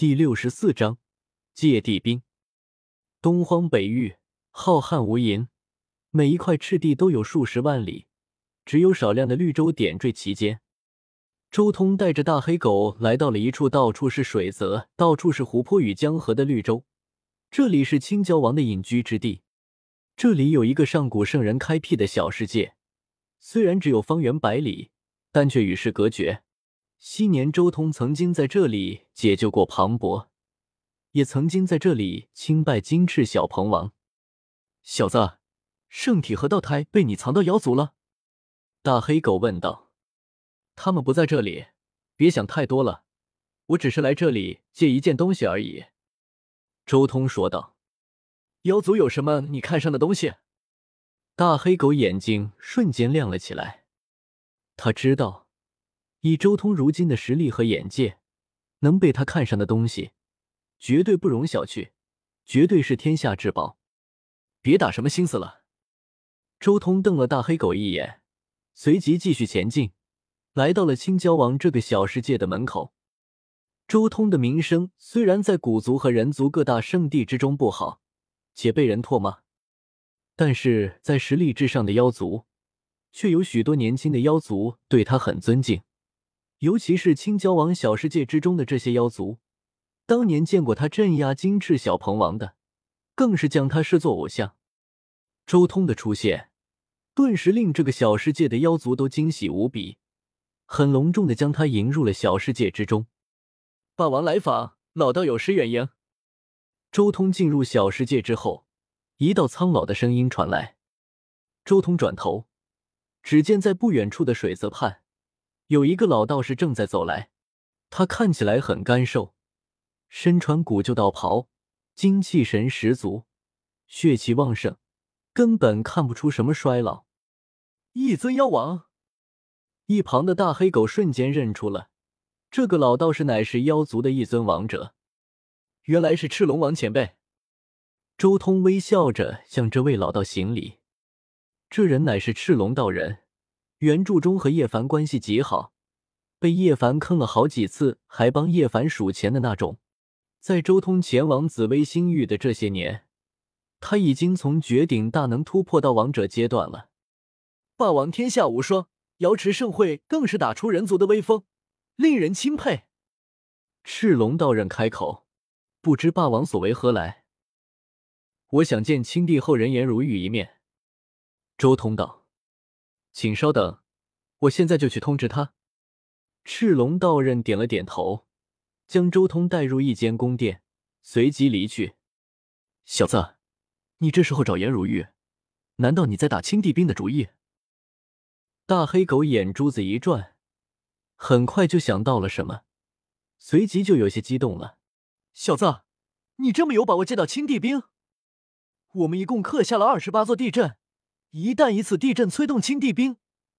第六十四章界地冰。东荒北域浩瀚无垠，每一块赤地都有数十万里，只有少量的绿洲点缀其间。周通带着大黑狗来到了一处到处是水泽、到处是湖泊与江河的绿洲，这里是青蛟王的隐居之地。这里有一个上古圣人开辟的小世界，虽然只有方圆百里，但却与世隔绝。昔年周通曾经在这里解救过庞博，也曾经在这里亲拜金翅小鹏王。小子，圣体和道胎被你藏到妖族了？大黑狗问道。他们不在这里，别想太多了。我只是来这里借一件东西而已。周通说道。妖族有什么你看上的东西？大黑狗眼睛瞬间亮了起来，他知道。以周通如今的实力和眼界，能被他看上的东西，绝对不容小觑，绝对是天下至宝。别打什么心思了。周通瞪了大黑狗一眼，随即继续前进，来到了青蛟王这个小世界的门口。周通的名声虽然在古族和人族各大圣地之中不好，且被人唾骂，但是在实力至上的妖族，却有许多年轻的妖族对他很尊敬。尤其是青蛟王小世界之中的这些妖族，当年见过他镇压金翅小鹏王的，更是将他视作偶像。周通的出现，顿时令这个小世界的妖族都惊喜无比，很隆重的将他迎入了小世界之中。霸王来访，老道有失远迎。周通进入小世界之后，一道苍老的声音传来。周通转头，只见在不远处的水泽畔。有一个老道士正在走来，他看起来很干瘦，身穿古旧道袍，精气神十足，血气旺盛，根本看不出什么衰老。一尊妖王，一旁的大黑狗瞬间认出了这个老道士乃是妖族的一尊王者，原来是赤龙王前辈。周通微笑着向这位老道行礼，这人乃是赤龙道人。原著中和叶凡关系极好，被叶凡坑了好几次，还帮叶凡数钱的那种。在周通前往紫薇星域的这些年，他已经从绝顶大能突破到王者阶段了。霸王天下无双，瑶池盛会更是打出人族的威风，令人钦佩。赤龙道人开口，不知霸王所为何来？我想见青帝后人颜如玉一面。周通道。请稍等，我现在就去通知他。赤龙道人点了点头，将周通带入一间宫殿，随即离去。小子，你这时候找颜如玉，难道你在打青帝兵的主意？大黑狗眼珠子一转，很快就想到了什么，随即就有些激动了。小子，你这么有把握见到青帝兵？我们一共刻下了二十八座地阵。一旦以此地震催动青帝兵，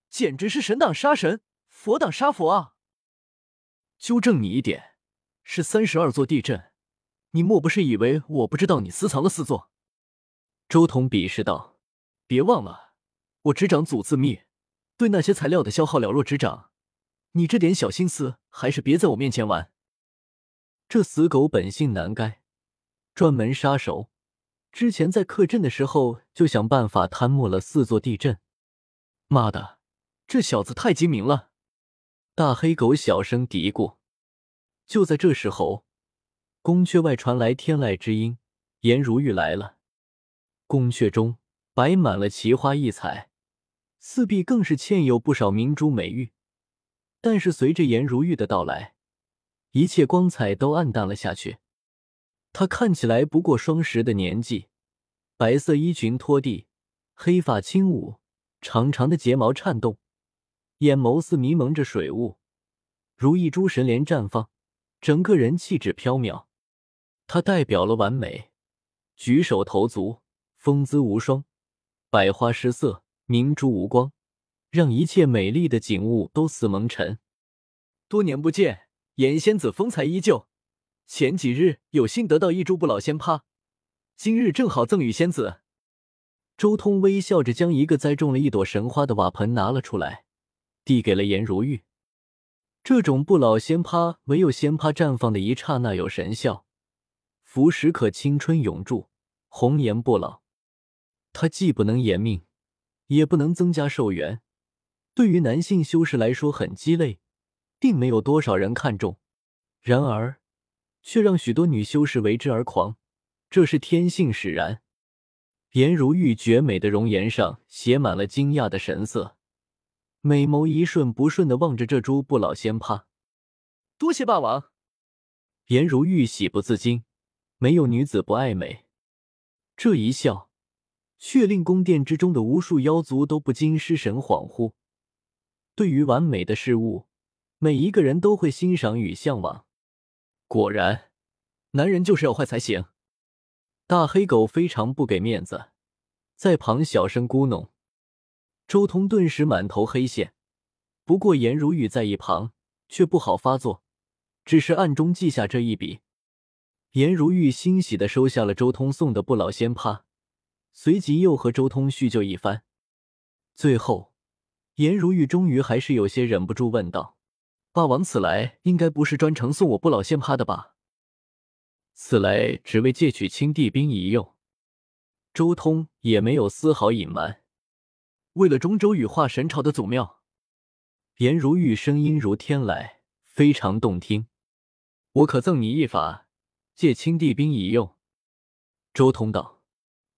简直是神挡杀神，佛挡杀佛啊！纠正你一点，是三十二座地震，你莫不是以为我不知道你私藏了四座？周彤鄙视道：“别忘了，我执掌祖字秘，对那些材料的消耗了若指掌。你这点小心思，还是别在我面前玩。这死狗本性难改，专门杀手。”之前在克阵的时候就想办法贪没了四座地震，妈的，这小子太精明了！大黑狗小声嘀咕。就在这时候，宫阙外传来天籁之音，颜如玉来了。宫阙中摆满了奇花异彩，四壁更是嵌有不少明珠美玉。但是随着颜如玉的到来，一切光彩都暗淡了下去。他看起来不过双十的年纪，白色衣裙拖地，黑发轻舞，长长的睫毛颤动，眼眸似迷蒙着水雾，如一株神莲绽放，整个人气质飘渺。他代表了完美，举手投足风姿无双，百花失色，明珠无光，让一切美丽的景物都似蒙尘。多年不见，颜仙子风采依旧。前几日有幸得到一株不老仙葩，今日正好赠与仙子。周通微笑着将一个栽种了一朵神花的瓦盆拿了出来，递给了颜如玉。这种不老仙葩，唯有仙葩绽放的一刹那有神效，服食可青春永驻，红颜不老。它既不能延命，也不能增加寿元，对于男性修士来说很鸡肋，并没有多少人看重。然而，却让许多女修士为之而狂，这是天性使然。颜如玉绝美的容颜上写满了惊讶的神色。美眸一瞬不瞬的望着这株不老仙葩，多谢霸王。颜如玉喜不自禁，没有女子不爱美。这一笑，却令宫殿之中的无数妖族都不禁失神恍惚。对于完美的事物，每一个人都会欣赏与向往。果然，男人就是要坏才行。大黑狗非常不给面子，在旁小声咕哝。周通顿时满头黑线，不过颜如玉在一旁却不好发作，只是暗中记下这一笔。颜如玉欣喜的收下了周通送的不老仙葩，随即又和周通叙旧一番。最后，颜如玉终于还是有些忍不住问道：“霸王此来应该不是专程送我不老仙葩的吧？”“此来只为借取青帝兵一用。”周通也没有丝毫隐瞒。为了中州羽化神朝的祖庙，颜如玉声音如天籁，非常动听。我可赠你一法，借青帝兵一用。周通道：“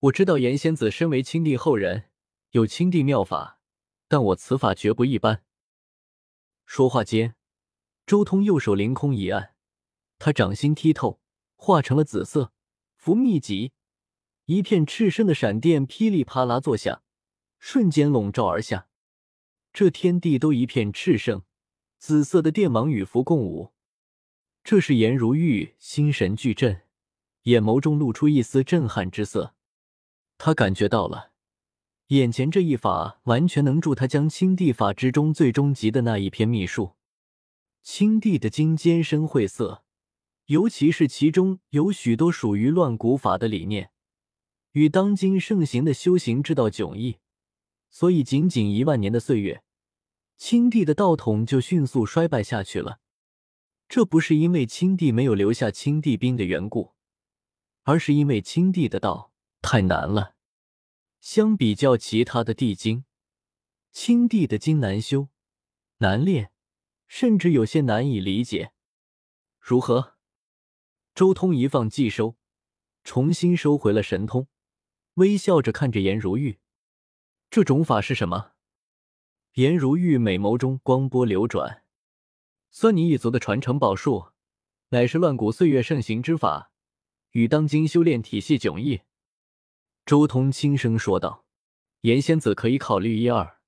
我知道颜仙子身为青帝后人，有青帝妙法，但我此法绝不一般。”说话间，周通右手凌空一按，他掌心剔透，化成了紫色，符秘籍，一片炽盛的闪电噼里啪啦作响。瞬间笼罩而下，这天地都一片炽盛，紫色的电芒与符共舞。这是颜如玉心神俱震，眼眸中露出一丝震撼之色。他感觉到了，眼前这一法完全能助他将青帝法之中最终极的那一篇秘术。青帝的金尖深晦涩，尤其是其中有许多属于乱古法的理念，与当今盛行的修行之道迥异。所以，仅仅一万年的岁月，青帝的道统就迅速衰败下去了。这不是因为青帝没有留下青帝兵的缘故，而是因为青帝的道太难了。相比较其他的地经，青帝的经难修、难练，甚至有些难以理解。如何？周通一放即收，重新收回了神通，微笑着看着颜如玉。这种法是什么？颜如玉美眸中光波流转，算你一族的传承宝术，乃是乱古岁月盛行之法，与当今修炼体系迥异。周通轻声说道：“颜仙子可以考虑一二。”